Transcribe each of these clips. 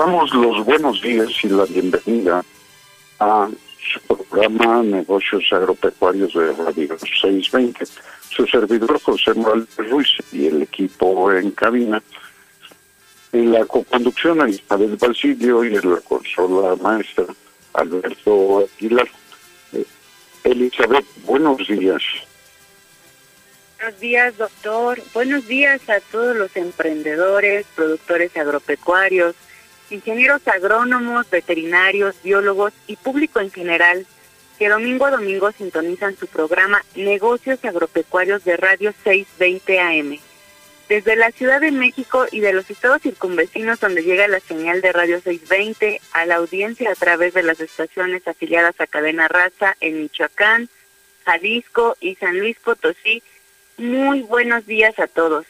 Damos los buenos días y la bienvenida a su programa Negocios Agropecuarios de Radio 620. Su servidor José Morales Ruiz y el equipo en cabina. En la coconducción Isabel Basilio y en la consola maestra Alberto Aguilar. Eh, Elizabeth, buenos días. Buenos días, doctor. Buenos días a todos los emprendedores, productores agropecuarios, ingenieros agrónomos, veterinarios, biólogos y público en general que domingo a domingo sintonizan su programa Negocios Agropecuarios de Radio 620 AM. Desde la Ciudad de México y de los estados circunvecinos donde llega la señal de Radio 620 a la audiencia a través de las estaciones afiliadas a Cadena Raza en Michoacán, Jalisco y San Luis Potosí, muy buenos días a todos.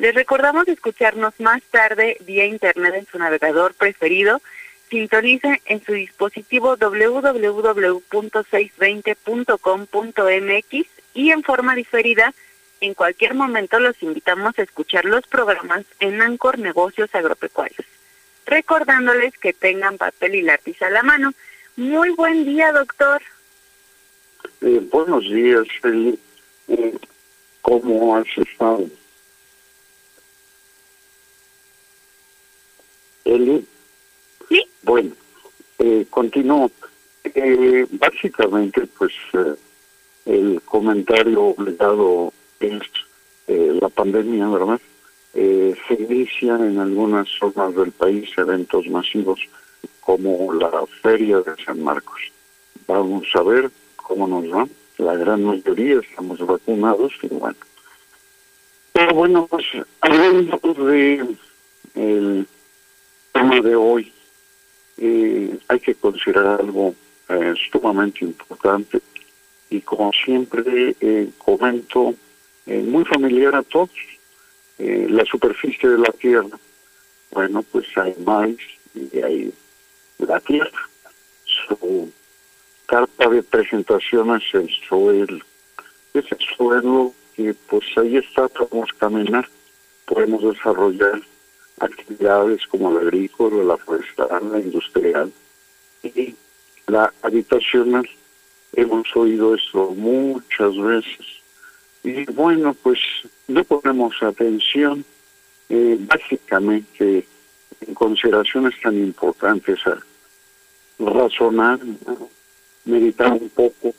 Les recordamos escucharnos más tarde vía internet en su navegador preferido. Sintonice en su dispositivo www.620.com.mx y en forma diferida, en cualquier momento los invitamos a escuchar los programas en Ancor Negocios Agropecuarios. Recordándoles que tengan papel y lápiz a la mano. Muy buen día, doctor. Eh, buenos días, Eli. Eh, ¿Cómo has estado? Eli. Sí. Bueno, eh, continúo. Eh, básicamente, pues eh, el comentario obligado es eh, la pandemia, ¿verdad? Eh, se inician en algunas zonas del país eventos masivos como la Feria de San Marcos. Vamos a ver cómo nos va. La gran mayoría estamos vacunados y bueno. Pero bueno, pues hablando de el tema de hoy, eh, hay que considerar algo eh, sumamente importante y como siempre eh, comento, eh, muy familiar a todos, la superficie de la Tierra. Bueno, pues hay maíz y hay la Tierra. Su carta de presentación es el suelo. Ese suelo que pues ahí está, podemos caminar, podemos desarrollar actividades como la agrícola, la forestal, la industrial y la habitacional. Hemos oído esto muchas veces. Y bueno, pues no ponemos atención eh, básicamente en consideraciones tan importantes a razonar, meditar un poco,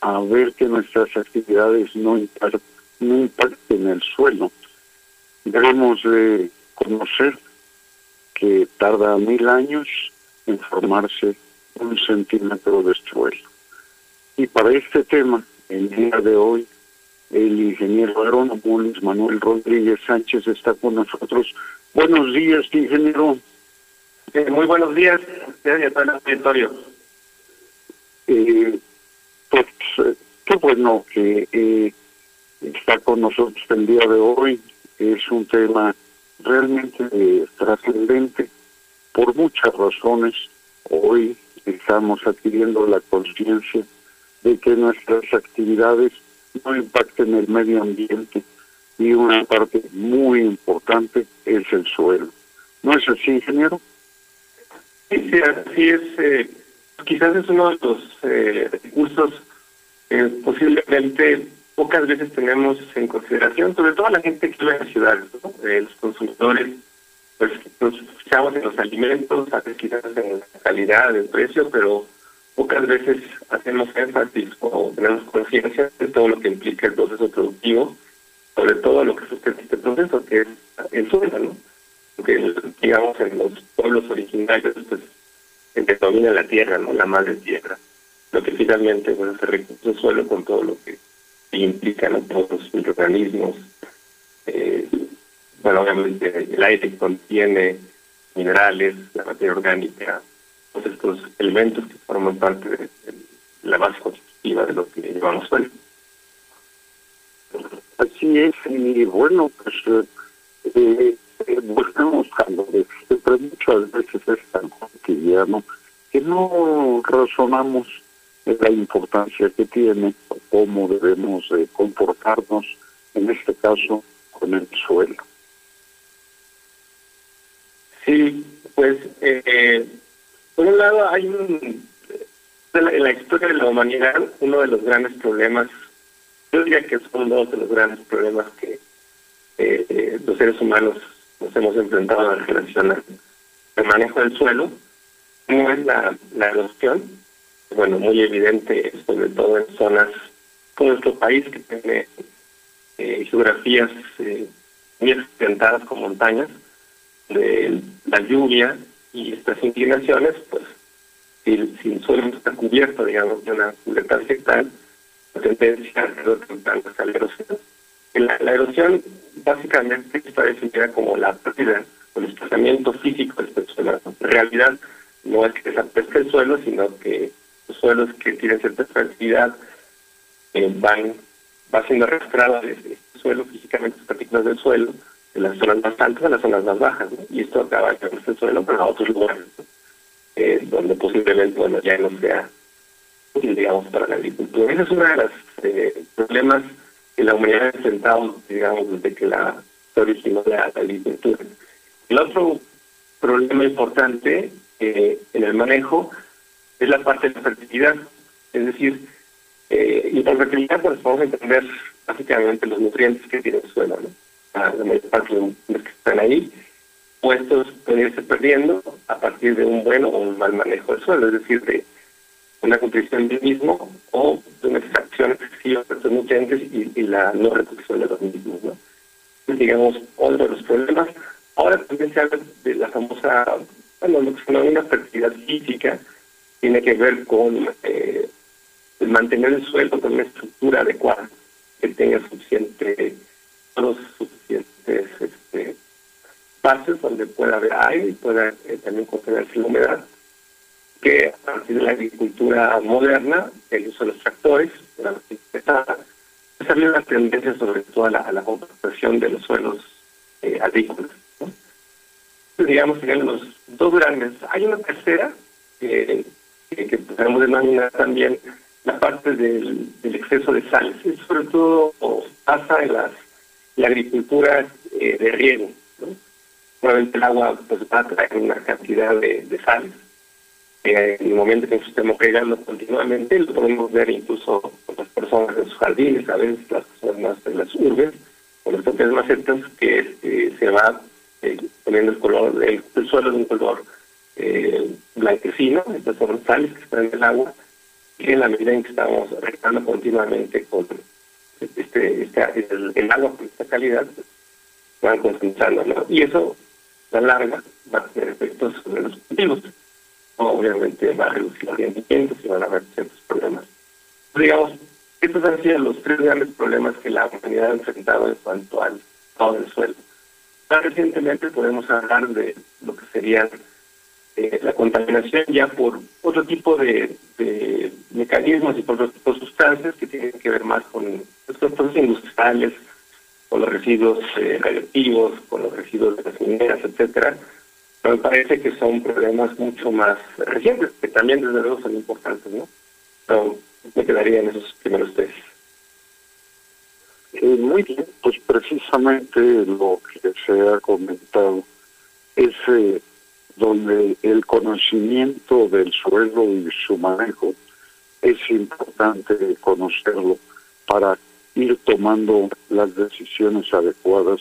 a ver que nuestras actividades no, impar no impacten el suelo. Debemos de conocer que tarda mil años en formarse un centímetro de suelo. Y para este tema, el día de hoy, el ingeniero agrónomo Luis Manuel Rodríguez Sánchez está con nosotros. Buenos días, ingeniero. Eh, muy buenos días, gracias auditorio. Eh, pues eh, qué bueno que eh, está con nosotros el día de hoy. Es un tema realmente eh, trascendente por muchas razones. Hoy estamos adquiriendo la conciencia de que nuestras actividades no impacten el medio ambiente, y una parte muy importante es el suelo. ¿No es así, ingeniero? Sí, sí así es. Eh, quizás es uno de los eh, recursos que posiblemente pocas veces tenemos en consideración, sobre todo la gente que vive en las ciudades, eh, los consumidores, pues nos fijamos en los alimentos, quizás en la calidad, el precio, pero pocas veces hacemos énfasis o tenemos conciencia de todo lo que implica el proceso productivo, sobre todo lo que sustenta este proceso, que es el suelo, ¿no? Porque, digamos, en los pueblos originarios, pues, se domina la tierra, ¿no? La madre tierra. Lo que finalmente pues, se recurso el suelo con todo lo que implica, ¿no? Todos los microorganismos. Eh, bueno, obviamente el aire contiene minerales, la materia orgánica, todos estos elementos que forman parte de, la base constitutiva de lo que llevamos suelo. Así es, y bueno, pues eh, eh, buscamos cuando pero muchas veces es tan cotidiano que no razonamos en la importancia que tiene cómo debemos comportarnos, en este caso, con el suelo. Sí, pues eh, por un lado hay un en la historia de la humanidad uno de los grandes problemas yo diría que son dos de los grandes problemas que eh, eh, los seres humanos nos hemos enfrentado en relación al manejo del suelo. Uno es la, la erosión, bueno, muy evidente, sobre todo en zonas como nuestro país, que tiene eh, geografías eh, muy con montañas, de la lluvia y estas inclinaciones, pues si, el suelo está cubierto, digamos, de una cubierta vegetal, la tendencia a la erosión. La, erosión básicamente está definida como la pérdida o el desplazamiento físico del suelo. En realidad no es que desaparezca el suelo, sino que suelos que tienen cierta fertilidad eh, van va siendo arrastrado desde este suelo físicamente las partículas del suelo de las zonas más altas a las zonas más bajas y esto acaba llevando este suelo para otros lugares eh, donde posiblemente bueno ya no sea digamos, para la agricultura. Ese es uno de los eh, problemas que la humanidad ha enfrentado, digamos, desde que la se originó la, agricultura. El otro problema importante eh, en el manejo es la parte de la fertilidad, es decir, eh, y por fertilidad pues podemos entender básicamente los nutrientes que tiene el suelo, ¿no? La, mayor parte de los que están ahí, puestos pueden irse perdiendo a partir de un buen o un mal manejo del suelo, es decir, de una contribución del mismo o de una extracción excesiva de los nutrientes y, la no reproducción de los mismos. ¿no? digamos, otro de los problemas. Ahora también se habla de la famosa, bueno, lo que se denomina fertilidad física, tiene que ver con eh, mantener el suelo con una estructura adecuada, que tenga suficiente, suficientes este, espacios donde pueda haber aire y pueda eh, también contenerse la humedad que a partir de la agricultura moderna, el uso de los tractores, la pesada, habido una tendencia sobre todo a la, a de los suelos eh, agrícolas. ¿no? Digamos, serían los dos grandes. Hay una tercera que, que podemos denominar también la parte del, del exceso de sales. Sobre todo pasa en las, la agricultura eh, de riego. ¿no? Probablemente el agua pues, va a traer una cantidad de, de sales en el momento que estemos pegando continuamente, lo podemos ver incluso con las personas en sus jardines, a veces las personas de las urbes, con las propias macetas, que este, se va eh, poniendo el color, el, suelo de un color eh, blanquecino, estas son sales que están en el agua, y en la medida en que estamos regando continuamente con este, este el, agua con esta calidad, van concentrando, ¿no? Y eso, a la larga, va a tener efectos sobre los cultivos obviamente va a reducir los rendimientos y van a haber ciertos problemas. digamos, estos han sido los tres grandes problemas que la humanidad ha enfrentado en cuanto al estado del suelo. Más recientemente podemos hablar de lo que sería eh, la contaminación ya por otro tipo de, de, mecanismos y por otro tipo de sustancias que tienen que ver más con los procesos industriales, con los residuos eh, radioactivos, con los residuos de las mineras, etcétera, me parece que son problemas mucho más recientes, que también desde luego son importantes, ¿no? Pero me quedaría en esos primeros tres. Eh, muy bien, pues precisamente lo que se ha comentado es donde el conocimiento del suelo y su manejo es importante conocerlo para ir tomando las decisiones adecuadas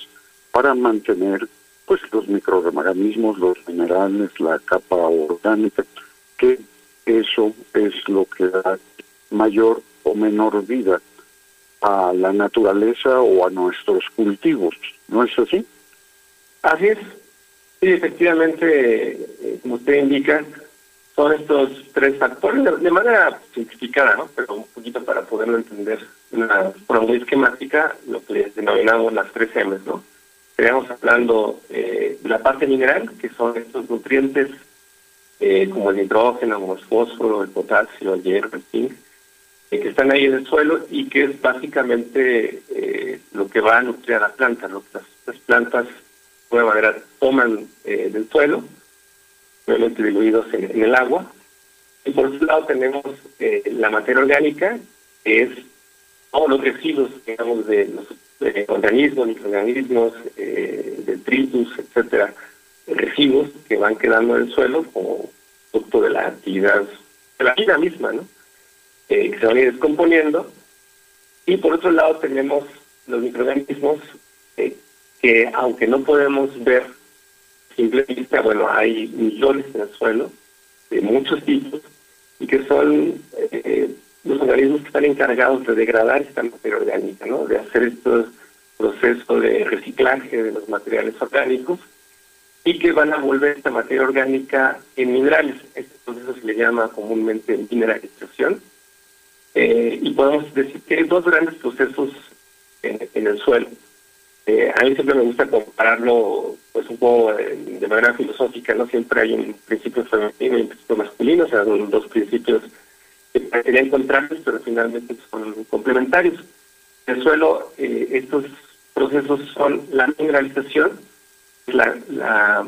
para mantener pues los microorganismos, los minerales, la capa orgánica, que eso es lo que da mayor o menor vida a la naturaleza o a nuestros cultivos, ¿no es así? Así es. Sí, efectivamente, eh, como usted indica, son estos tres factores de, manera simplificada, ¿no? Pero un poquito para poderlo entender una forma esquemática, lo que denominamos las tres M, ¿no? Hablando eh, de la parte mineral, que son estos nutrientes eh, como el nitrógeno, como el fósforo, el potasio, el hierro, el zinc, eh, que están ahí en el suelo y que es básicamente eh, lo que va a nutrir a la planta. Lo que las, plantas, alguna manera, toman eh, del suelo, obviamente diluidos en, el agua. Y por otro lado tenemos la materia orgánica, que es todos los residuos, digamos, de los organismos, microorganismos, detritus, etcétera, residuos que van quedando en el suelo como producto de la actividad, de la vida misma, ¿no? Eh, que se van a ir descomponiendo. Y por otro lado tenemos los microorganismos eh, que aunque no podemos ver simplemente, bueno, hay millones en el suelo de muchos tipos y que son eh, los organismos que están encargados de degradar esta materia orgánica, ¿no? de hacer estos procesos de reciclaje de los materiales orgánicos y que van a volver esta materia orgánica en minerales. Este proceso se le llama comúnmente mineralización eh, y podemos decir que hay dos grandes procesos en, el suelo. Eh, a mí siempre me gusta compararlo pues un poco de, manera filosófica, no siempre hay un principio femenino y un principio masculino, o sea, son dos principios que parecerían contrarios, pero finalmente son complementarios. En el suelo, eh, estos procesos son la mineralización, la, la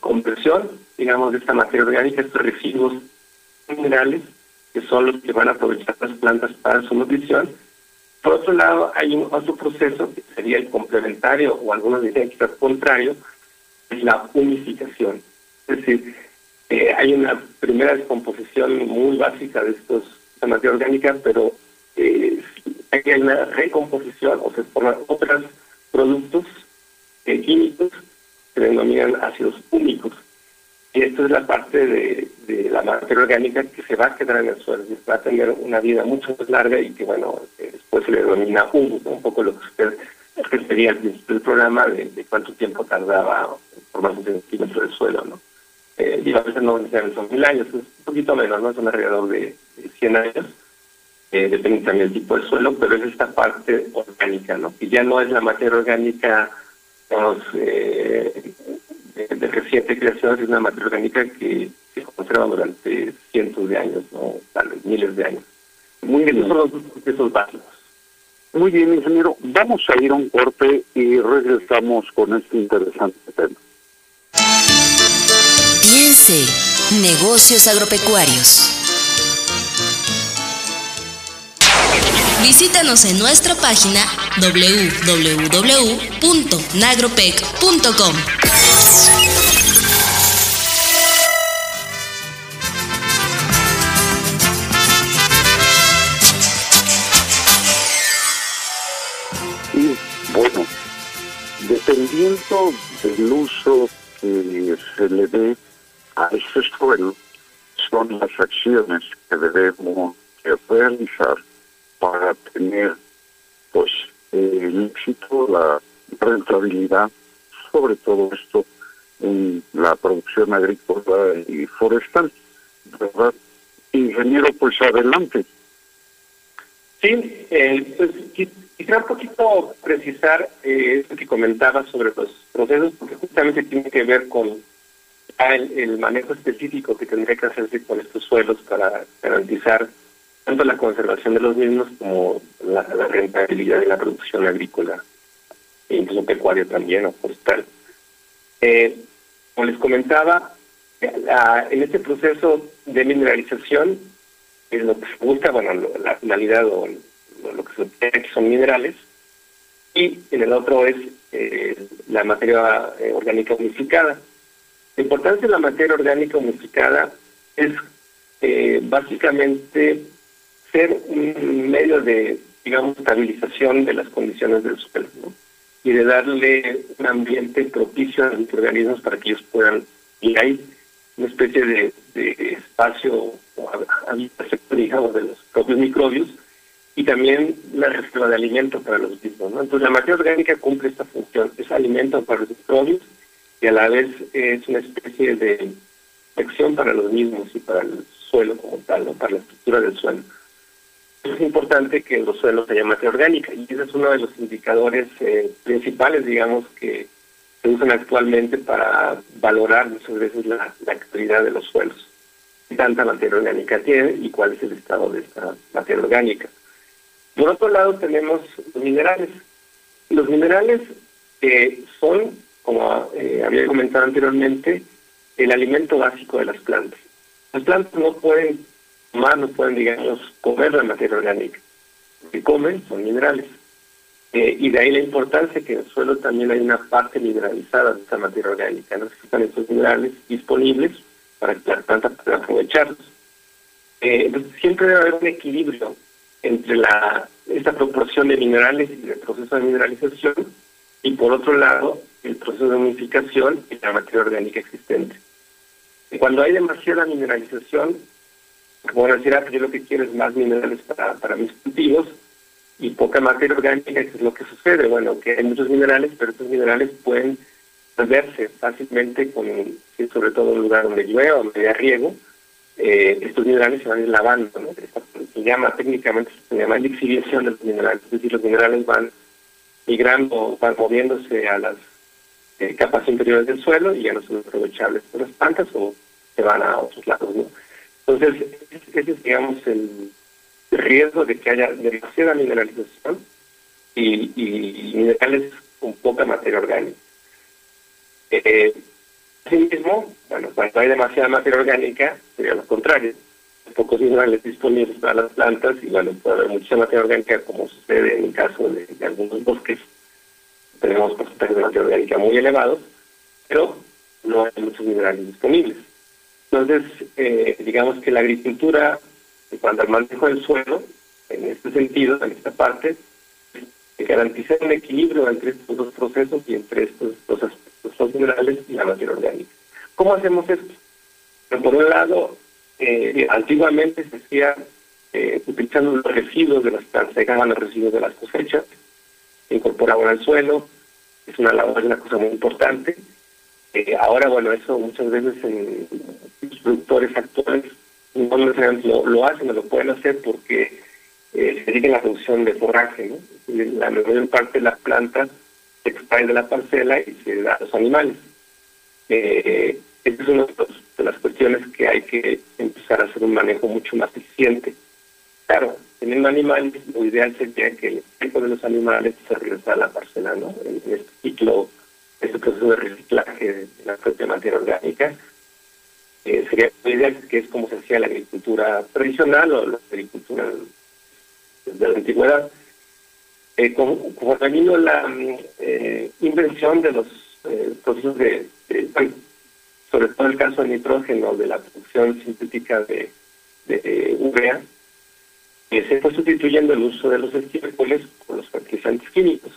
compresión, digamos, de esta materia orgánica, estos residuos minerales, que son los que van a aprovechar las plantas para su nutrición. Por otro lado, hay un otro proceso que sería el complementario, o algunos dirían que es contrario, es la unificación. Es decir, eh, hay una primera descomposición muy básica de estos materia orgánica, pero eh, hay una recomposición o se forman otros productos eh, químicos que se denominan ácidos únicos. Y esto es la parte de, la materia orgánica que se va a quedar en el suelo y va a tener una vida mucho más larga y que, bueno, después se le humus, un poco lo que usted refería al principio del programa de, cuánto tiempo tardaba formar un centímetro del suelo, ¿no? Eh, y a veces no necesariamente son mil años, es un poquito menos, ¿no? Son alrededor de, 100 años, eh, depende también del tipo de suelo, pero es esta parte orgánica, ¿no? Y ya no es la materia orgánica, eh, de, reciente creación es una materia orgánica que se conserva durante cientos de años, no tal vez miles de años. Muy bien. Esos son los procesos básicos. Muy bien, ingeniero. Vamos a ir a un corte y regresamos con este interesante tema. Piense, negocios agropecuarios. Visítanos en nuestra página www.nagropec.com. del uso que se le dé a ese suelo, son las acciones que debemos realizar para tener pues el éxito, la rentabilidad sobre todo esto en la producción agrícola y forestal, ¿verdad? Ingeniero, pues adelante. Sí, eh, pues quisiera un poquito precisar eh, esto que comentaba sobre los procesos, porque justamente tiene que ver con el, manejo específico que tendría que hacerse con estos suelos para garantizar tanto la conservación de los mismos como la, la rentabilidad de la producción agrícola e incluso pecuaria también o forestal. Eh, como les comentaba, en este proceso de mineralización, es lo que se busca, bueno, la finalidad o lo, que se obtiene son minerales, y en el otro es eh, la materia eh, orgánica unificada. La importancia de la materia orgánica unificada es eh, básicamente ser un medio de, digamos, estabilización de las condiciones del suelo y de darle un ambiente propicio a los organismos para que ellos puedan, y hay una especie de, espacio o habitación, digamos, de los propios microbios y también la reserva de alimento para los mismos. ¿no? Entonces la materia orgánica cumple esta función, es alimento para los microbios y a la vez es una especie de acción para los mismos y para el suelo como tal, ¿no? para la estructura del suelo. Es importante que los suelos haya materia orgánica y ese es uno de los indicadores eh, principales, digamos, que se usan actualmente para valorar muchas veces la, calidad de los suelos. ¿Qué tanta materia orgánica tiene y cuál es el estado de esta materia orgánica? Por otro lado tenemos los minerales. Los minerales eh, son, como eh, había comentado anteriormente, el alimento básico de las plantas. Las plantas no pueden tomar, no pueden, digamos, comer la materia orgánica. Lo que comen son minerales. Eh, y de ahí la importancia que en el suelo también hay una parte mineralizada de esa materia orgánica. Necesitan esos minerales disponibles para que las plantas puedan aprovecharlos. entonces siempre debe haber un equilibrio entre la esta proporción de minerales y el proceso de mineralización y por otro lado el proceso de unificación y la materia orgánica existente. Cuando hay demasiada mineralización, como decir, ah, pues yo lo que quiero es más minerales para, para mis cultivos y poca materia orgánica, ¿qué es lo que sucede? Bueno, que hay muchos minerales, pero estos minerales pueden perderse fácilmente con, sobre todo en un lugar donde llueve o donde haya riego, eh, estos minerales se van a ir lavando, ¿no? se llama técnicamente se llama lixiviación de los minerales, es decir, los minerales van migrando, van moviéndose a las eh, capas inferiores del suelo y ya no son aprovechables por las plantas o se van a otros lados. ¿no? Entonces, ese es, digamos, el riesgo de que haya demasiada mineralización y, minerales con poca materia orgánica. Eh, Asimismo, bueno, cuando hay demasiada materia orgánica, sería lo contrario. Pocos minerales disponibles para las plantas y bueno, puede haber mucha materia orgánica como sucede en el caso de, algunos bosques. Tenemos porcentajes de materia orgánica muy elevados, pero no hay muchos minerales disponibles. Entonces, eh, digamos que la agricultura, en cuanto al manejo del suelo, en este sentido, en esta parte, garantiza un equilibrio entre estos dos procesos y entre estos dos aspectos los minerales y la materia orgánica. ¿Cómo hacemos esto? por un lado, eh, antiguamente se hacía eh, utilizando los residuos de las plantas, se los residuos de las cosechas, se incorporaban al suelo, es una labor, una cosa muy importante. Eh, ahora, bueno, eso muchas veces en los productores actuales no lo, lo hacen o lo pueden hacer porque se dedican a la producción de forraje, ¿no? La mayor parte de las plantas se extrae de la parcela y se da a los animales. Eh, esta es una de las cuestiones que hay que empezar a hacer un manejo mucho más eficiente. Claro, teniendo animales, lo ideal sería que el tiempo de los animales se regrese a la parcela, ¿no? En, este ciclo, este proceso de reciclaje de la propia materia orgánica. Eh, sería que es como se hacía la agricultura tradicional o la agricultura de la antigüedad eh, como, como la eh, invención de los eh, procesos de, sobre todo el caso del nitrógeno, de la producción sintética de, de urea, se fue sustituyendo el uso de los estiércoles por los fertilizantes químicos.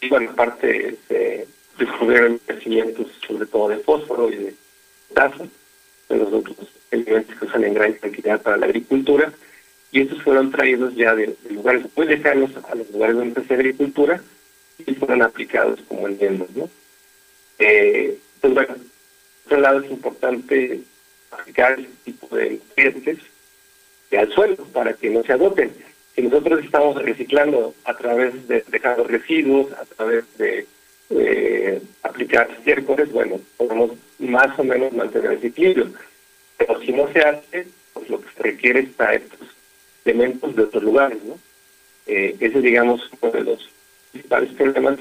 Y bueno, aparte se descubrieron crecimientos sobre todo de fósforo y de potasio, de los otros elementos que usan en gran cantidad para la agricultura, y estos fueron traídos ya de, lugares muy lejanos a los lugares donde se agricultura y fueron aplicados como enmiendas, ¿no? Eh, pues bueno, por otro lado es importante aplicar este tipo de nutrientes al suelo para que no se agoten. Si nosotros estamos reciclando a través de dejar los residuos, a través de aplicar estiércoles, bueno, podemos más o menos mantener ese equilibrio. Pero si no se hace, pues lo que se requiere es traer elementos de otros lugares, ¿no? Eh, ese es, digamos, uno de los principales problemas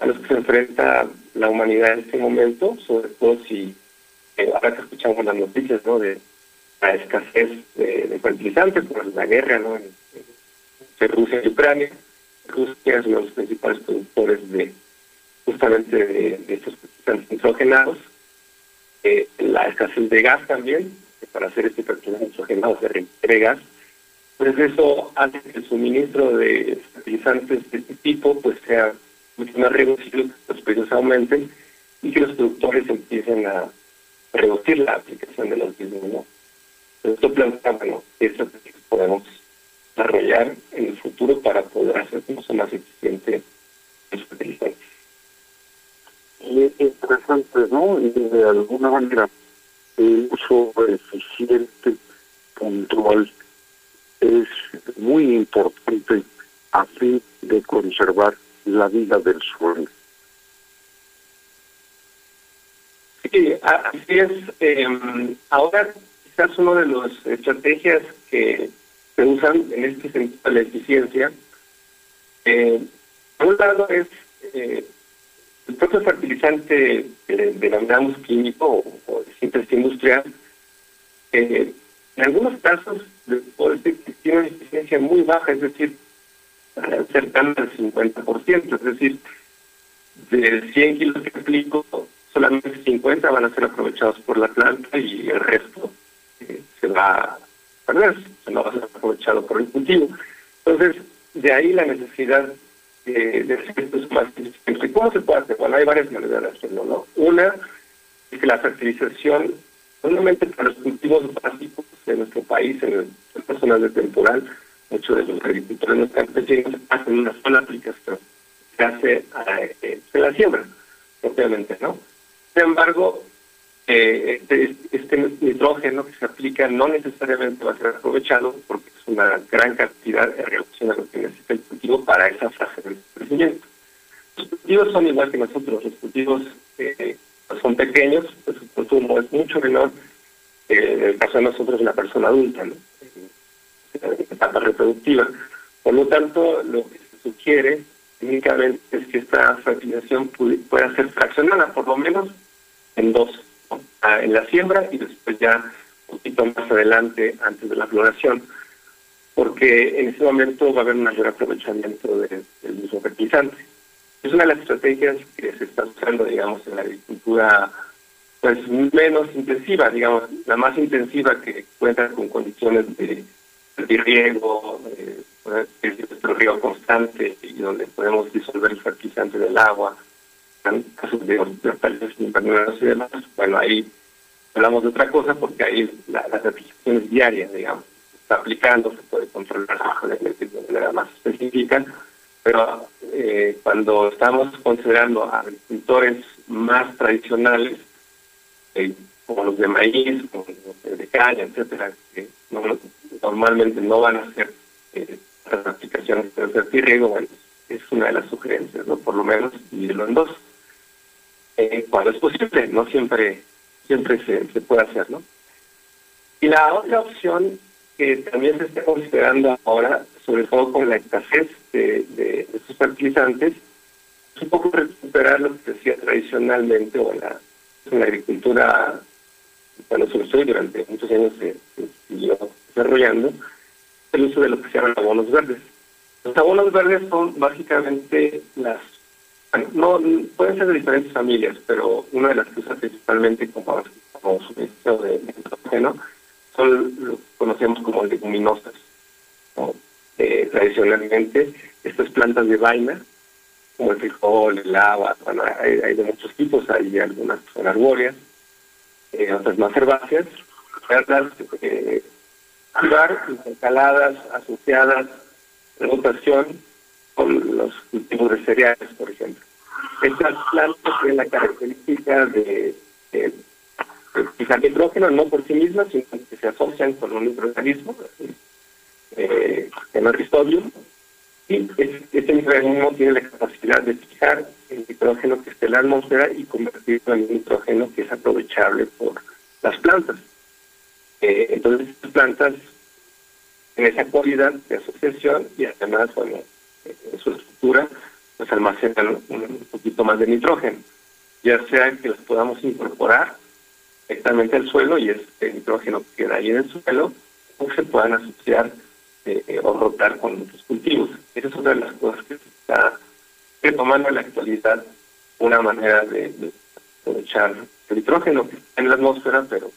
a los que se enfrenta la humanidad en este momento, sobre todo si eh, ahora que escuchamos las noticias, ¿no? De la escasez de, fertilizantes por la guerra, ¿no? En, Rusia y Ucrania, Rusia es uno de los principales productores de justamente de, estos fertilizantes nitrogenados. Eh, la escasez de gas también, para hacer este fertilizante nitrogenado se requiere gas. Pues eso hace que el suministro de fertilizantes de este tipo pues sea mucho más reducido, que los precios aumenten y que los productores empiecen a reducir la aplicación de los mismos. ¿no? Esto plantea, bueno, eso podemos desarrollar en el futuro para poder hacer mucho más eficiente los fertilizantes. Y interesante, ¿no? Y de alguna manera el uso eficiente, puntual, es muy importante a fin de conservar la vida del suelo. Sí, así es. Eh, ahora quizás una de las estrategias que se usan en este sentido de la eficiencia, eh, por un lado es eh, el propio fertilizante que denominamos químico o, de síntesis industrial, eh, en algunos casos puede decir que tiene una eficiencia muy baja, es decir, cercana al 50%, es decir, de 100 kilos que aplico, solamente 50 van a ser aprovechados por la planta y el resto eh, se va a perder, se no va a ser aprovechado por el cultivo. Entonces, de ahí la necesidad de, de esto más ¿Cómo se puede hacer? Bueno, hay varias maneras de hacerlo, ¿no? Una es que la fertilización, solamente para los cultivos básicos de nuestro país, en, el, zonas de temporal, muchos de los agricultores no campesinos hacen una sola aplicación, se hace eh, en la siembra, propiamente, ¿no? Sin embargo, eh, este, este, nitrógeno que se aplica no necesariamente va a ser aprovechado porque es una gran cantidad en relación a lo que necesita el cultivo para esa fase del crecimiento. Los cultivos son igual que nosotros, los cultivos eh, son pequeños, pues su consumo es mucho menor que en el caso de nosotros una persona adulta, ¿no? en etapa reproductiva. Por lo tanto, lo que se sugiere únicamente es que esta fertilización pueda ser fraccionada, por lo menos en dos, en la siembra y después ya un poquito más adelante, antes de la floración, porque en ese momento va a haber un mayor aprovechamiento del mismo fertilizante. Es una de las estrategias que se está usando, digamos, en la agricultura pues menos intensiva, digamos, la más intensiva que cuenta con condiciones de, de riego, nuestro riego constante y donde podemos disolver el fertilizante del agua, casos de invernaderos y demás, bueno, ahí hablamos de otra cosa porque ahí la, la certificación es diaria, digamos, está aplicando, se puede controlar de manera más específica, pero eh, cuando estamos considerando a agricultores más tradicionales, eh, como los de maíz, como los de caña, etcétera, que normalmente no van a hacer eh, las aplicaciones de riego, bueno, es una de las sugerencias, ¿no? Por lo menos dividirlo en dos. Eh, cuando es posible, no siempre siempre se, puede hacer, ¿no? Y la otra opción que también se está considerando ahora, sobre todo con la escasez de, de, estos fertilizantes, es un poco recuperar lo que se hacía tradicionalmente o la, la agricultura, bueno, sobre todo durante muchos años se siguió desarrollando, el uso de lo que se llaman abonos verdes. Los abonos verdes son básicamente las no, pueden ser de diferentes familias, pero una de las que usa principalmente como, como suministro de nitrogen son lo que conocemos como leguminosas. Eh, tradicionalmente, estas plantas de vaina, como el frijol, el agua, bueno, hay, de muchos tipos, hay algunas que son arbóreas, eh, otras más herbáceas, verlas, eh, intercaladas, asociadas, rotación, con los cultivos de cereales, por ejemplo. Estas plantas tienen la característica de, fijar nitrógeno no por sí mismas, sino que se asocian con un microorganismo, eh, el ristobium, y este microorganismo tiene la capacidad de fijar el nitrógeno que está en la atmósfera y convertirlo en nitrógeno que es aprovechable por las plantas. Eh, entonces, estas plantas en esa cualidad de asociación y además, bueno, en su estructura, pues almacenan un poquito más de nitrógeno, ya sea que las podamos incorporar directamente al suelo y este nitrógeno queda ahí en el suelo, o se puedan asociar eh, o rotar con otros cultivos. Esa es una de las cosas que se está retomando en la actualidad, una manera de, aprovechar el nitrógeno que está en la atmósfera, pero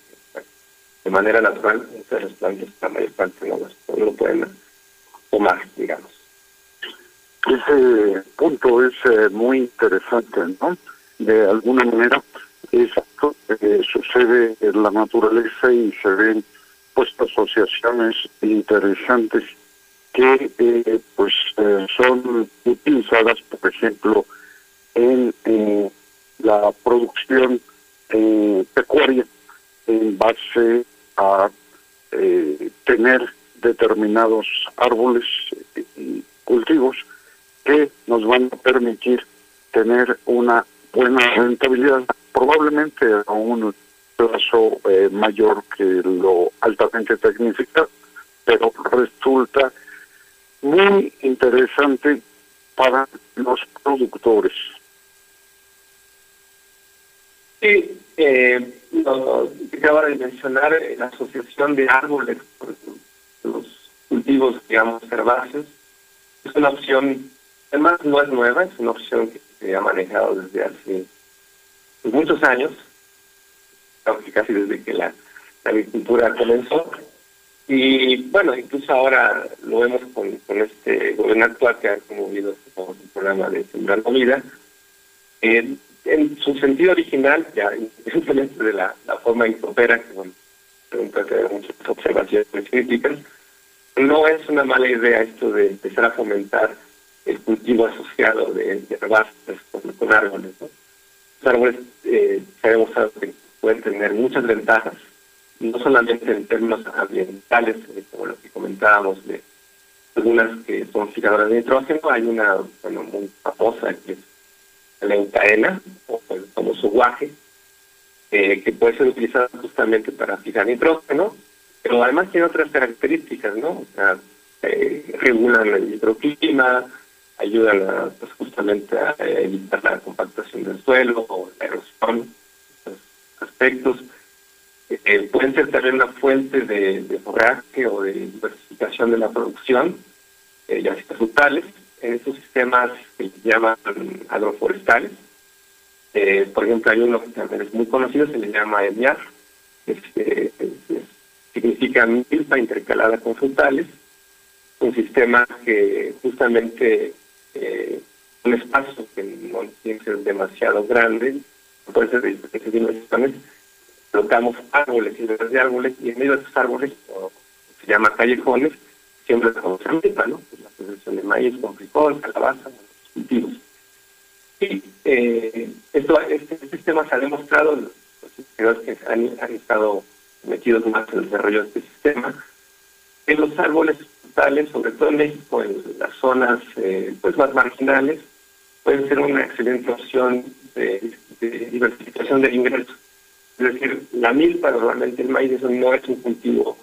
de manera natural muchas las plantas, la mayor parte no, lo pueden tomar, digamos. Ese punto es eh, muy interesante, ¿no? De alguna manera, esto eh, sucede en la naturaleza y se ven pues asociaciones interesantes que eh, pues eh, son utilizadas por ejemplo en eh, la producción pecuaria en base a tener determinados árboles y cultivos que nos van a permitir tener una buena rentabilidad probablemente a un plazo eh, mayor que lo altamente tecnificado, pero resulta muy interesante para los productores. Sí, eh, lo que acaba de mencionar, eh, la asociación de árboles, los cultivos, digamos, herbáceos, es una opción, además no es nueva, es una opción que se ha manejado desde hace muchos años casi desde que la, agricultura comenzó. Y bueno, incluso ahora lo vemos con, este gobierno actual que ha promovido este el programa de Sembrar Vida. en su sentido original, ya independientemente de la, forma en que opera, que bueno, tener muchas observaciones críticas, no es una mala idea esto de empezar a fomentar el cultivo asociado de, de con, árboles. Los árboles eh, sabemos que pueden tener muchas ventajas, no solamente en términos ambientales, eh, como lo que comentábamos de algunas que son fijadoras de nitrógeno, hay una bueno, muy famosa que es la encaena, o el famoso guaje, eh, que puede ser utilizada justamente para fijar nitrógeno, pero además tiene otras características, ¿no? O sea, eh, regulan el microclima, ayudan pues, justamente a evitar la compactación del suelo o la erosión aspectos. Eh, pueden ser también una fuente de, de, forraje o de diversificación de la producción, eh, ya sea frutales, en esos sistemas que se llaman agroforestales. Eh, por ejemplo, hay uno que también es muy conocido, se le llama EMIAR, que significa milpa intercalada con frutales, un sistema que justamente eh, un espacio que no tiene que ser demasiado grande, puede ser de colocamos árboles y de árboles, y en medio de esos árboles, se llama callejones, siempre con fruta, ¿no? La producción de maíz con frijol, calabaza, cultivos. Y eh, esto, este, sistema se ha demostrado, los investigadores que han, han estado metidos más en el desarrollo de este sistema, que los árboles sobre todo en México, en las zonas eh, pues más marginales, pueden ser una excelente opción de, diversificación del ingreso. Es decir, la milpa, normalmente el maíz, no es un cultivo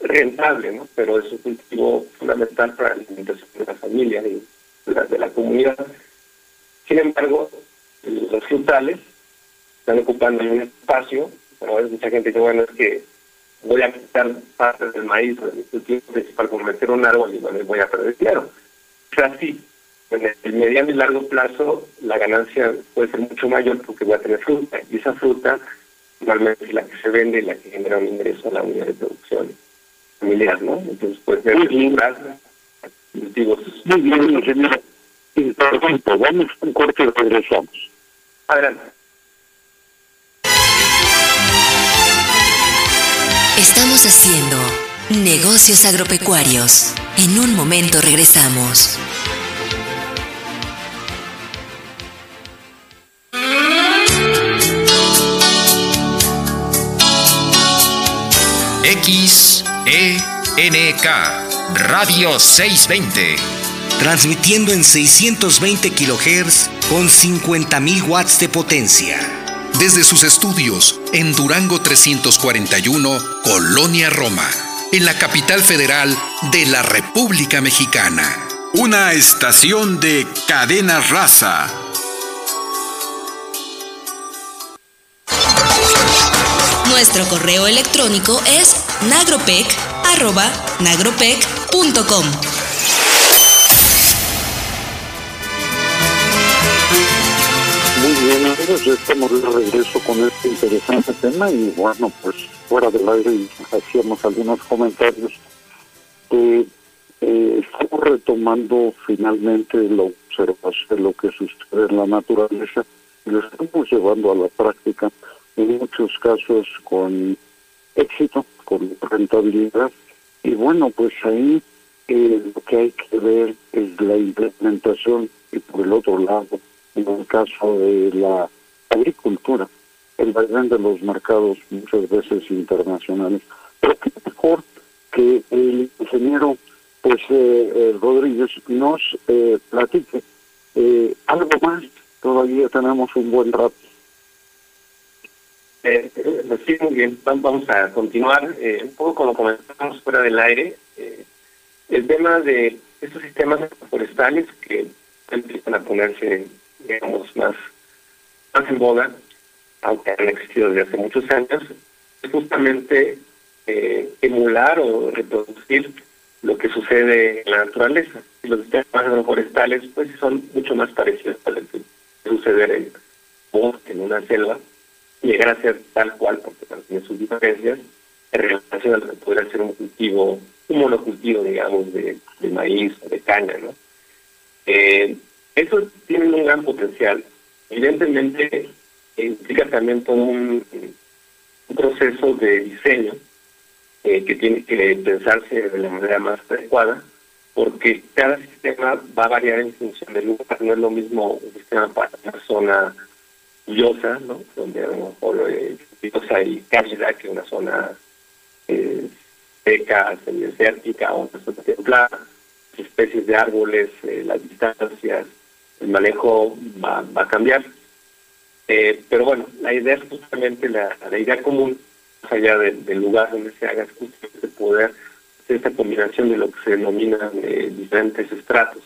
rentable, ¿no? pero es un cultivo fundamental para la alimentación de la familia y de la, comunidad. Sin embargo, los frutales están ocupando un espacio, como ves, mucha gente dice, bueno, es que voy a quitar parte del maíz de mi cultivo principal por meter un árbol y no les voy a perder dinero. Es así, en el mediano y largo plazo la ganancia puede ser mucho mayor porque voy a tener fruta y esa fruta normalmente es la que se vende y la que genera un ingreso a la unidad de producción familiar, ¿no? Entonces puede ser muy bien, cultivos. Muy bien, ingeniero. Perfecto, vamos un corte y regresamos. Adelante. Haciendo negocios agropecuarios. En un momento regresamos. XENK Radio 620. Transmitiendo en 620 kHz con 50.000 watts de potencia. Desde sus estudios en Durango 341, Colonia Roma, en la capital federal de la República Mexicana. Una estación de cadena raza Nuestro correo electrónico es nagropec.nagropec.mx. Bien, amigos, ya estamos de regreso con este interesante tema y bueno, pues fuera del aire hacíamos algunos comentarios. Eh, eh, estamos retomando finalmente la observación de lo que sucede en la naturaleza y lo estamos llevando a la práctica, en muchos casos con éxito, con rentabilidad. Y bueno, pues ahí eh, lo que hay que ver es la implementación y por el otro lado, en el caso de la agricultura, el vaivén de los mercados muchas veces internacionales. Pero qué mejor que el ingeniero pues eh, eh, Rodríguez nos eh, platique eh, algo más. Todavía tenemos un buen rato. Eh, eh, sí, muy bien. Vam- Vamos a continuar un poco como comentamos fuera del aire. el tema de estos sistemas forestales que empiezan a ponerse, digamos, más, más en boga, aunque han existido desde hace muchos años, es justamente eh, emular o reproducir lo que sucede en la naturaleza. Los sistemas agroforestales pues son mucho más parecidos a lo que suceder en bosque, en una selva, llegar a ser tal cual, porque también tiene sus diferencias, en relación a lo que podría ser un cultivo, un monocultivo, digamos, de, de maíz o de caña, ¿no? Eh, eso tiene un gran potencial. Evidentemente, implica también todo un, proceso de diseño eh, que tiene que pensarse de la manera más adecuada, porque cada sistema va a variar en función del lugar. No es lo mismo un sistema para una zona lluviosa, ¿no? donde a lo mejor eh, lluviosa cálida, que una zona eh, seca, semidesértica o una zona templada, especies de árboles, eh, las distancias, el manejo va, va a cambiar. Eh, pero bueno, la idea es justamente la, la idea común, más allá de- del lugar donde se haga, es justamente poder hacer esta combinación de lo que se denominan eh, diferentes estratos.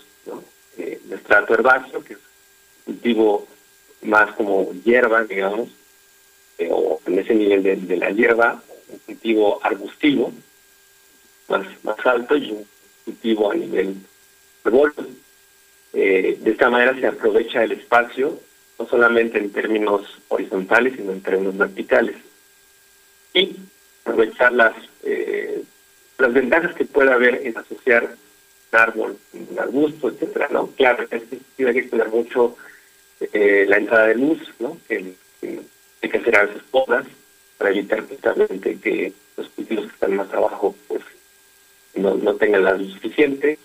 Eh, el estrato herbáceo, que es cultivo más como hierba, digamos, eh, o en ese nivel de, de la hierba, un cultivo arbustivo más, más alto y un cultivo a nivel arbóreo. Eh, de esta manera se aprovecha el espacio, no solamente en términos horizontales, sino en términos verticales. Y aprovechar las, eh, las ventajas que pueda haber en asociar un árbol, un arbusto, etcétera, ¿no? Claro, es que tiene que cuidar mucho eh, la entrada de luz, ¿no? Que, hay que hacer a veces podas para evitar justamente que los cultivos que están más abajo pues no, no tengan la luz suficiente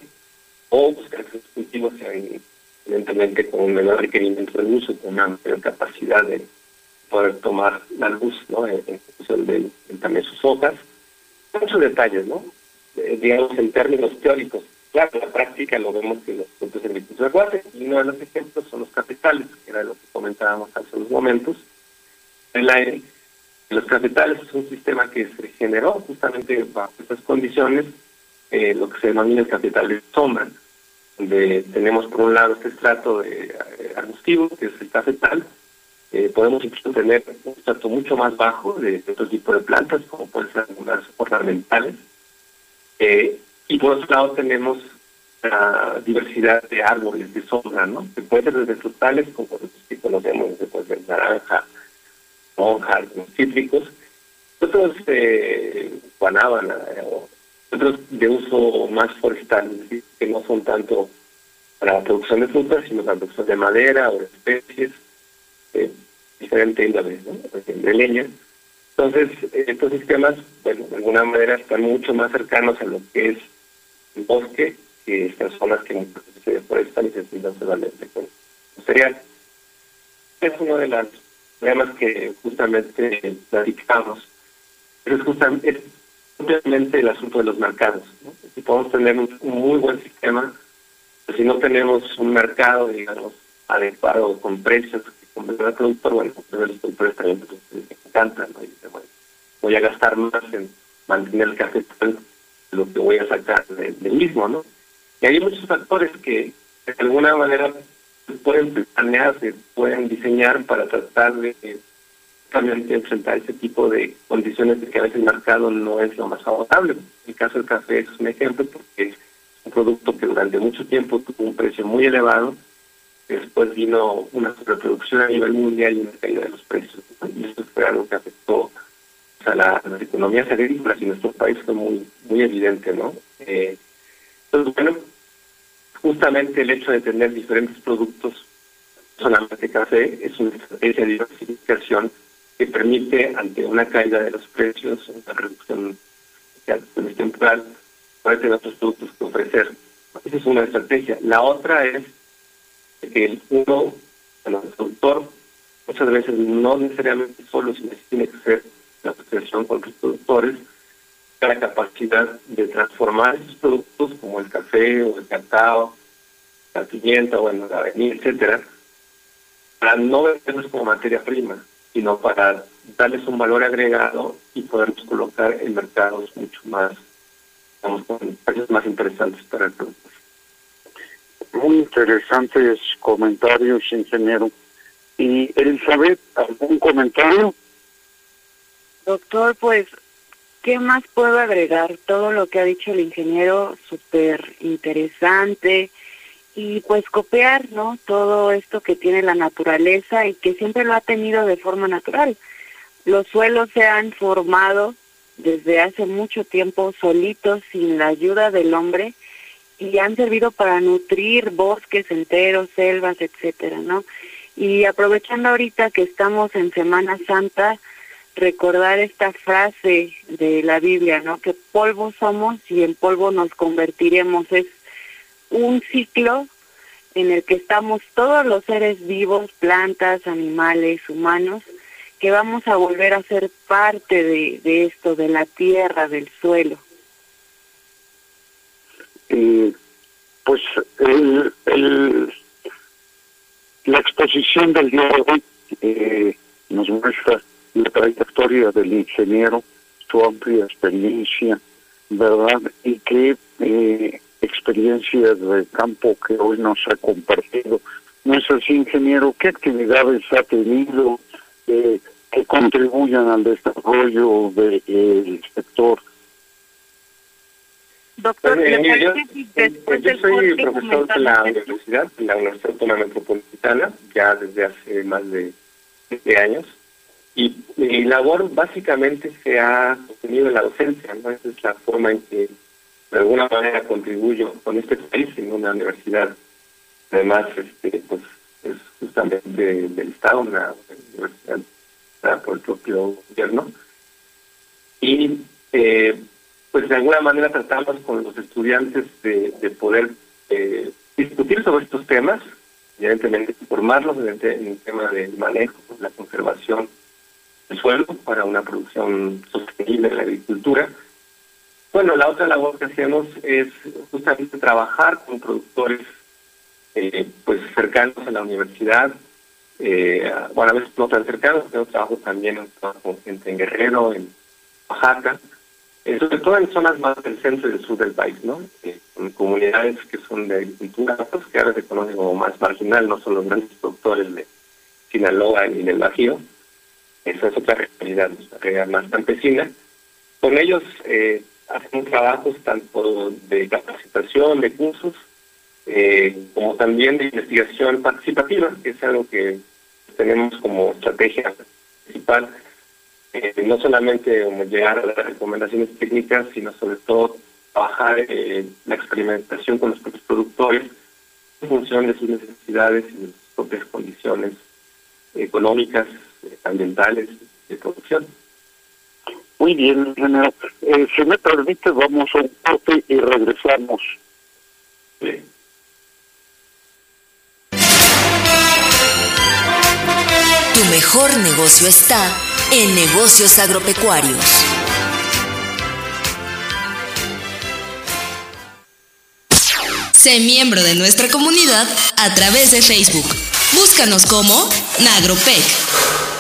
o buscar los cultivos evidentemente con un menor requerimiento de luz o con una mayor capacidad de poder tomar la luz, ¿no? En, en función de, de también sus hojas. Muchos detalles, ¿no? Eh, digamos en términos teóricos. Claro, en la práctica lo vemos que los puntos de agricultura lo hacen, y uno de los ejemplos son los capitales, que era lo que comentábamos hace unos momentos. El aire. Los capitales es un sistema que se generó justamente bajo estas condiciones, eh, lo que se denomina el capital de sombra, donde tenemos por un lado este estrato de, eh, arbustivo, que es el cafetal, eh, podemos incluso tener un estrato mucho más bajo de, de otro tipo de plantas, como pueden ser algunas ornamentales, eh, y por otro lado tenemos la diversidad de árboles de sombra, ¿no? Que pueden ser desde frutales, como los que conocemos, desde puede ser naranja, monja, cítricos, otros eh, guanábana, o otros de uso más forestal, que no son tanto para la producción de frutas, sino para la producción de madera o de especies, eh, diferente índole, ¿no? de leña. Entonces, eh, estos sistemas, bueno, de alguna manera están mucho más cercanos a lo que es el bosque que estas zonas que se deforestan y se pintan solamente con cereal. Es uno de los problemas que justamente platicamos. Es justamente, es justamente el asunto de los mercados. Si podemos tener un, muy buen sistema, pero si no tenemos un mercado, digamos, adecuado con precios que convenga al productor, bueno, pues los productores también pues, les encantan, ¿no? Y dicen, bueno, voy a gastar más en mantener el capital de lo que voy a sacar de- del mismo, ¿no? Y hay muchos factores que de alguna manera pueden planear, se pueden diseñar para tratar de justamente enfrentar ese tipo de condiciones de que a veces el mercado no es lo más favorable. El caso del café es un ejemplo porque es un producto que durante mucho tiempo tuvo un precio muy elevado, después vino una sobreproducción a nivel mundial y una caída de los precios. Y esto fue algo que afectó a la, las economías agrícolas y nuestro país fue muy, muy evidente, ¿no? Eh, entonces, bueno, justamente el hecho de tener diferentes productos, solamente café, es una estrategia de diversificación que permite, ante una caída de los precios, una reducción temporal, poder tener otros productos que ofrecer. Esa es una estrategia. La otra es que uno, el productor, muchas veces no necesariamente solo, sino que tiene que ser la asociación con los productores, la capacidad de transformar esos productos como el café o el cacao, la pimienta, bueno, la avenida, etcétera, para no venderlos como materia prima, sino para darles un valor agregado y poderlos colocar en mercados mucho más, digamos, con precios más interesantes para el productor. Muy interesantes comentarios, ingeniero. Y Elizabeth, ¿algún comentario? Doctor, pues, ¿qué más puedo agregar? Todo lo que ha dicho el ingeniero, súper interesante. Y pues copiar, ¿no? Todo esto que tiene la naturaleza y que siempre lo ha tenido de forma natural. Los suelos se han formado desde hace mucho tiempo solitos, sin la ayuda del hombre, y han servido para nutrir bosques enteros, selvas, etcétera, ¿no? Y aprovechando ahorita que estamos en Semana Santa, recordar esta frase de la Biblia, ¿no? Que polvo somos y en polvo nos convertiremos. Es un ciclo en el que estamos todos los seres vivos, plantas, animales, humanos, que vamos a volver a ser parte de, esto, de la tierra, del suelo. Eh, pues el, el, la exposición del día de hoy eh, nos muestra la trayectoria del ingeniero, su amplia experiencia, ¿verdad? Y qué eh, experiencia de campo que hoy nos ha compartido. ¿No es así, ingeniero? ¿Qué actividades ha tenido eh, que contribuyan al desarrollo del sector? Doctor, ¿le mire, yo, parece si después yo del soy profesor de la universidad, de la Universidad Autónoma Metropolitana, ya desde hace más de 20 años. Y mi labor básicamente se ha sostenido en la docencia, ¿no? Esa es la forma en que de alguna manera contribuyo con este país en una universidad. Además, este, pues es justamente del Estado, una universidad por el propio gobierno. Y eh, pues de alguna manera tratamos con los estudiantes de, de poder eh, discutir sobre estos temas, evidentemente formarlos en el tema del manejo, la conservación del suelo para una producción sostenible de la agricultura. Bueno, la otra labor que hacemos es justamente trabajar con productores eh, pues cercanos a la universidad, eh, bueno, a veces no tan cercanos, pero trabajo también con gente en Guerrero, en Oaxaca, eh, sobre todo en zonas más del centro y del sur del país, ¿no? Eh, con comunidades que son de agricultura, pues, que ahora se conocen como más marginal, no son los grandes productores de Sinaloa ni del Bajío. Esa es otra realidad, una realidad más campesina. Con ellos eh, hacemos trabajos tanto de capacitación, de cursos, eh, como también de investigación participativa, que es algo que tenemos como estrategia principal eh, no solamente como llegar a las recomendaciones técnicas, sino sobre todo trabajar eh, la experimentación con los propios productores en función de sus necesidades y de sus propias condiciones económicas, eh, ambientales, de producción. Muy bien, ingeniero. Eh, si me permite, vamos a un corte y regresamos. Tu mejor negocio está en negocios agropecuarios. Sé miembro de nuestra comunidad a través de Facebook. Búscanos como Nagropec.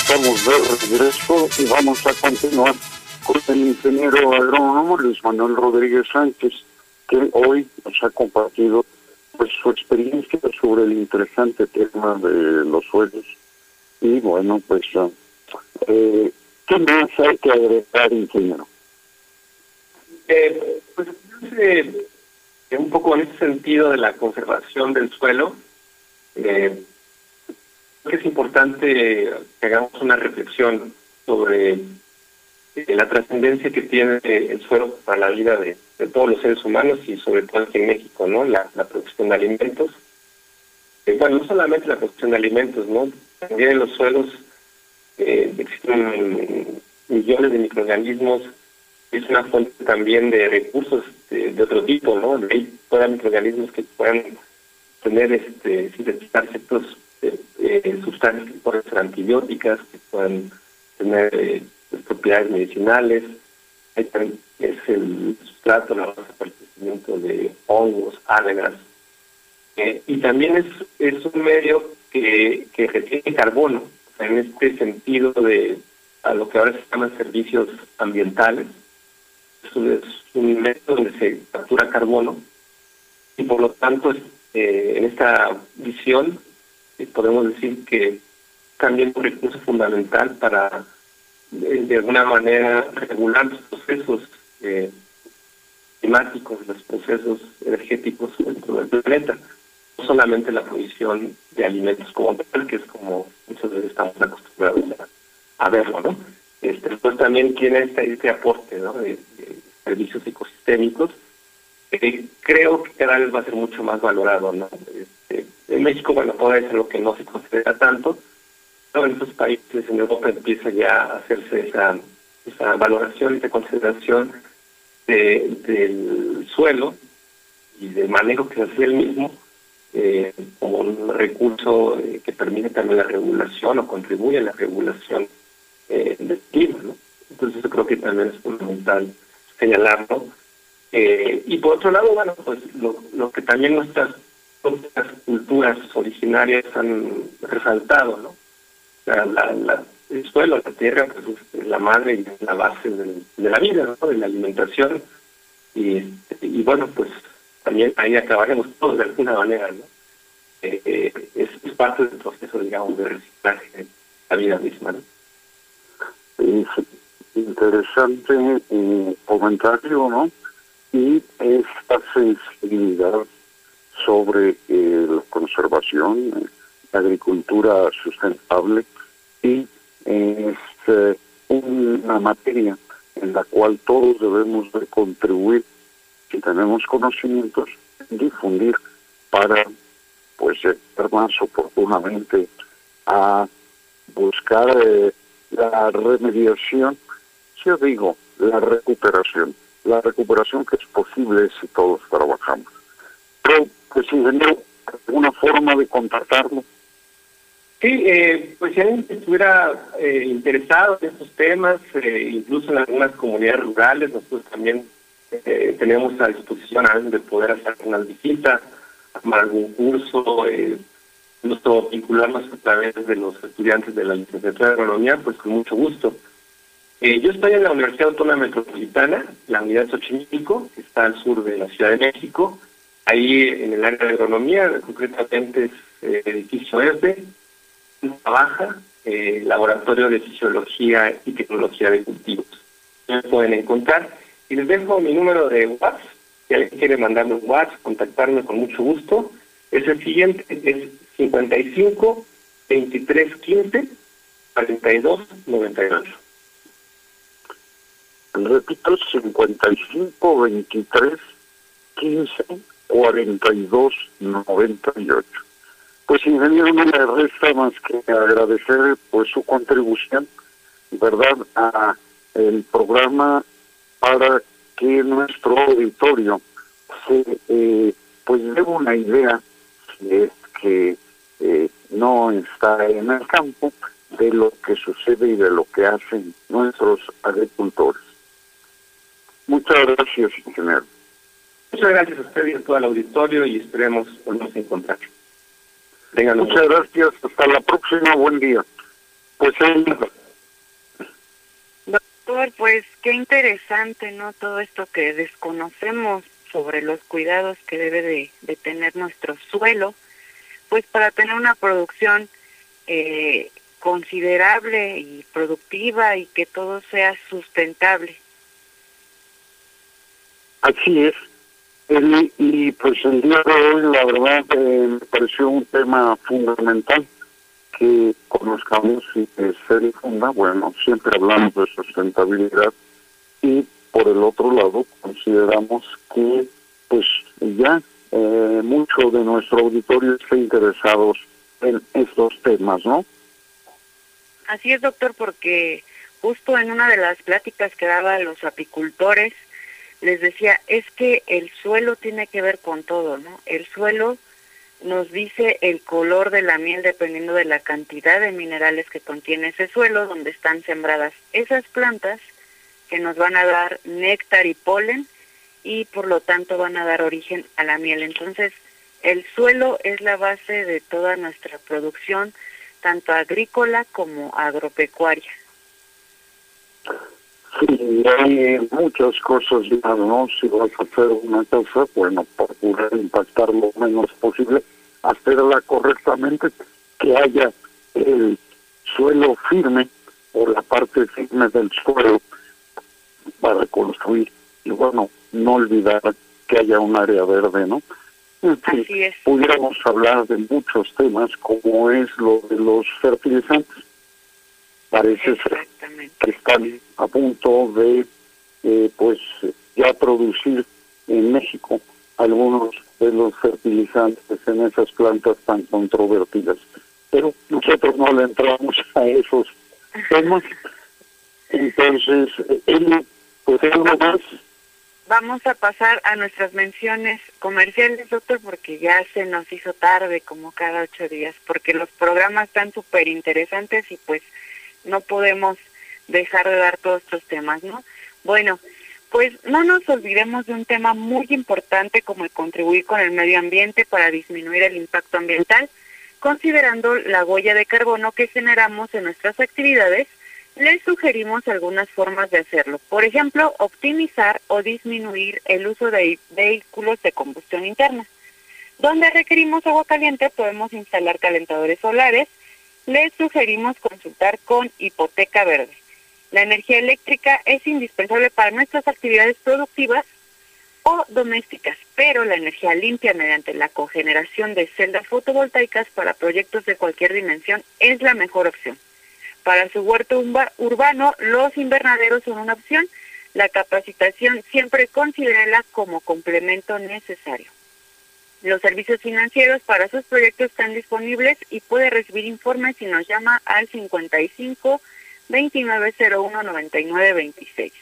Estamos de regreso y vamos a continuar con el ingeniero agrónomo Luis Manuel Rodríguez Sánchez, que hoy nos ha compartido pues su experiencia sobre el interesante tema de los suelos. Y bueno pues eh, qué más hay que agregar ingeniero eh, pues eh, un poco en ese sentido de la conservación del suelo eh, que es importante que hagamos una reflexión sobre eh, la trascendencia que tiene el suelo para la vida de, todos los seres humanos y sobre todo aquí en México, ¿no? La, producción de alimentos. Eh, bueno, no solamente la producción de alimentos, ¿no? También en los suelos eh, existen millones de microorganismos. Es una fuente también de recursos de, otro tipo, ¿no? Hay microorganismos que puedan tener, este, sintetizar ciertos eh, sustancias que pueden ser antibióticas, que puedan tener eh, pues, propiedades medicinales. es el sustrato, la base para el crecimiento de hongos, algas. Eh, y también es, es un medio que, que retiene carbono, en este sentido de a lo que ahora se llaman servicios ambientales. Es un, método donde se captura carbono y por lo tanto en esta visión podemos decir que también un recurso fundamental para, de, alguna manera, regular los procesos eh, climáticos, los procesos energéticos dentro del planeta. No solamente la provisión de alimentos como tal, que es como muchas veces estamos acostumbrados a, verlo, ¿no? Este, pues también tiene este, este aporte ¿no? de, servicios ecosistémicos que creo que cada vez va a ser mucho más valorado, ¿no? En México, bueno, puede ser lo que no se considera tanto, pero en otros países, en Europa, empieza ya a hacerse esa, esa valoración esa consideración del suelo y del manejo que hace el mismo eh, como un recurso eh, que permite también la regulación o contribuye a la regulación eh, del clima. ¿no? Entonces, yo creo que también es fundamental señalarlo. Eh, y por otro lado, bueno, pues lo, lo que también nuestras las culturas originarias han resaltado, ¿no? El suelo, la tierra, pues es la madre y la base de la vida, ¿no? De la alimentación. Y, y bueno, pues también ahí acabaremos todos de alguna manera, ¿no? Eh, eh, es, parte del proceso, digamos, de reciclaje de la vida misma, ¿no? interesante eh, comentario, ¿no? Y esta sensibilidad sobre eh, la conservación, la agricultura sustentable y es este, una materia en la cual todos debemos de contribuir si tenemos conocimientos, difundir para pues llegar más oportunamente a buscar eh, la remediación, yo digo, la recuperación, la recuperación que es posible si todos trabajamos. Pero pues ingeniero, alguna forma de contactarlo. Sí, eh, pues si alguien estuviera eh, interesado en estos temas, eh, incluso en algunas comunidades rurales, nosotros también eh, tenemos a disposición a de poder hacer unas visitas, tomar algún curso, eh, incluso vincularnos a través de los estudiantes de la licenciatura de agronomía, pues con mucho gusto. yo estoy en la Universidad Autónoma Metropolitana, la unidad de Xochimilco, que está al sur de la Ciudad de México, Ahí en el área de agronomía, concretamente es eh, edificio ERDE, baja, eh, laboratorio de fisiología y tecnología de cultivos. Me pueden encontrar. Y les dejo mi número de WhatsApp. Si alguien quiere mandarme un WhatsApp, contactarme con mucho gusto. Es el siguiente, es 55 23 15 42 98. Repito, 55 23 15 4298. Pues ingeniero, no me resta más que agradecer pues su contribución, ¿verdad?, a el programa para que nuestro auditorio se eh, pues dé una idea, si es que eh, no está en el campo, de lo que sucede y de lo que hacen nuestros agricultores. Muchas gracias, ingeniero. Muchas gracias a usted y a todo el auditorio y esperemos volvernos a encontrar. Muchas gracias. Hasta la próxima. Buen día. Pues Doctor, pues qué interesante, ¿no? Todo esto que desconocemos sobre los cuidados que debe de, tener nuestro suelo, pues para tener una producción eh, considerable y productiva y que todo sea sustentable. Así es. Y pues el día de hoy, la verdad, eh, me pareció un tema fundamental que conozcamos y que se difunda. Bueno, siempre hablamos de sustentabilidad y por el otro lado consideramos que pues ya eh, mucho de nuestro auditorio está interesados en estos temas, ¿no? Así es, doctor, porque justo en una de las pláticas que daba a los apicultores, les decía, es que el suelo tiene que ver con todo, ¿no? El suelo nos dice el color de la miel dependiendo de la cantidad de minerales que contiene ese suelo donde están sembradas esas plantas que nos van a dar néctar y polen y por lo tanto van a dar origen a la miel. Entonces, el suelo es la base de toda nuestra producción, tanto agrícola como agropecuaria. Sí, hay muchas cosas ¿no? Si vas a hacer una casa, bueno, procurar impactar lo menos posible, hacerla correctamente, que haya el suelo firme o la parte firme del suelo para construir. Y bueno, no olvidar que haya un área verde, ¿no? Así es. Pudiéramos hablar de muchos temas, como es lo de los fertilizantes parece ser que están a punto de eh, pues ya producir en México algunos de los fertilizantes en esas plantas tan controvertidas. Pero nosotros no le entramos a esos temas. Entonces, él, pues algo más. Vamos a pasar a nuestras menciones comerciales, doctor, porque ya se nos hizo tarde, como cada ocho días, porque los programas están súper interesantes y pues no podemos dejar de dar todos estos temas, ¿no? Bueno, pues no nos olvidemos de un tema muy importante como el contribuir con el medio ambiente para disminuir el impacto ambiental, considerando la huella de carbono que generamos en nuestras actividades, les sugerimos algunas formas de hacerlo. Por ejemplo, optimizar o disminuir el uso de vehículos de combustión interna. Donde requerimos agua caliente podemos instalar calentadores solares, les sugerimos consultar con Hipoteca Verde. La energía eléctrica es indispensable para nuestras actividades productivas o domésticas, pero la energía limpia mediante la cogeneración de celdas fotovoltaicas para proyectos de cualquier dimensión es la mejor opción. Para su huerto urbano, los invernaderos son una opción. La capacitación siempre considérala como complemento necesario. Los servicios financieros para sus proyectos están disponibles y puede recibir informes si nos llama al 55 2901 99 26.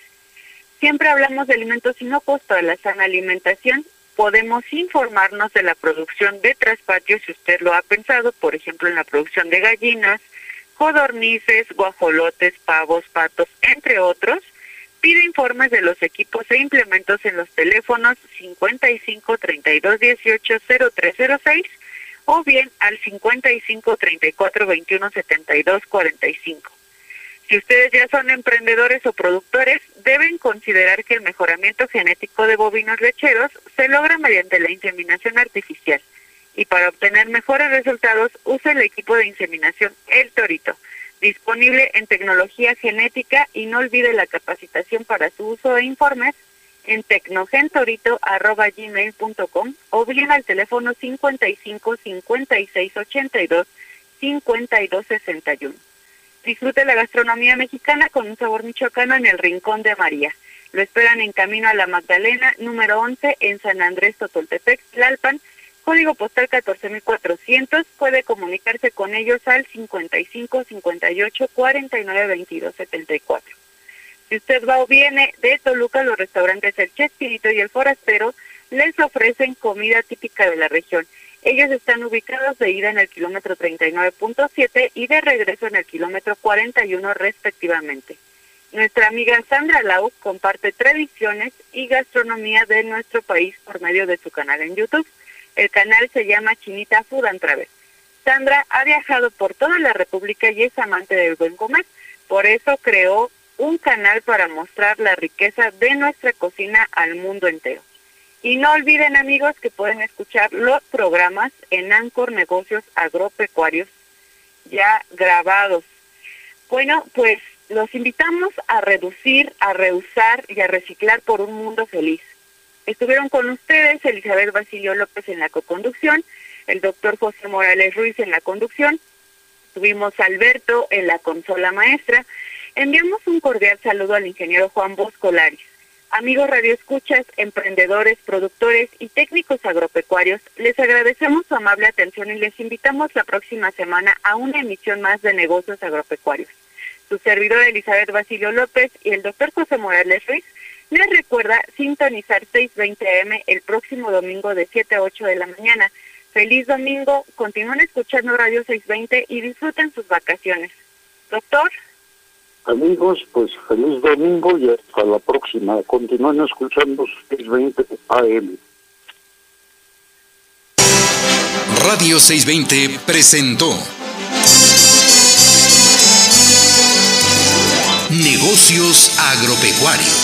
Siempre hablamos de alimentos inocuos para la sana alimentación. Podemos informarnos de la producción de traspatios si usted lo ha pensado, por ejemplo, en la producción de gallinas, codornices, guajolotes, pavos, patos, entre otros Pide informes de los equipos e implementos en los teléfonos 55 32 18 0306 o bien al 55 34 21 72 45. Si ustedes ya son emprendedores o productores, deben considerar que el mejoramiento genético de bovinos lecheros se logra mediante la inseminación artificial. Y para obtener mejores resultados, use el equipo de inseminación El Torito disponible en tecnología genética y no olvide la capacitación para su uso de informes en tecnogentorito.gmail.com o bien al teléfono 55 56 82 52 61. Disfrute la gastronomía mexicana con un sabor michoacano en el Rincón de María. Lo esperan en Camino a la Magdalena, número 11, en San Andrés Totoltepec, Tlalpan, código postal 14400, puede comunicarse con ellos al 55 58 49 22 74. Si usted va o viene de Toluca, los restaurantes El Chespirito y El Forastero les ofrecen comida típica de la región. Ellos están ubicados de ida en el kilómetro 39.7 y de regreso en el kilómetro 41 respectivamente. Nuestra amiga Sandra Lau comparte tradiciones y gastronomía de nuestro país por medio de su canal en YouTube. El canal se llama Chinita Food and Travel. Sandra ha viajado por toda la República y es amante del buen comer. Por eso creó un canal para mostrar la riqueza de nuestra cocina al mundo entero. Y no olviden amigos que pueden escuchar los programas en Ancor Negocios Agropecuarios ya grabados. Bueno, pues los invitamos a reducir, a reusar y a reciclar por un mundo feliz. Estuvieron con ustedes Elizabeth Basilio López en la coconducción, el doctor José Morales Ruiz en la conducción, tuvimos Alberto en la consola maestra. Enviamos un cordial saludo al ingeniero Juan Bosco Laris. Amigos radioescuchas, emprendedores, productores y técnicos agropecuarios, les agradecemos su amable atención y les invitamos la próxima semana a una emisión más de negocios agropecuarios. Su servidor Elizabeth Basilio López y el doctor José Morales Ruiz les recuerda sintonizar 620M el próximo domingo de 7 a 8 de la mañana. Feliz domingo, continúen escuchando Radio 620 y disfruten sus vacaciones. Doctor. Amigos, pues feliz domingo y hasta la próxima. Continúen escuchando 620 AM. Radio 620 presentó Negocios Agropecuarios.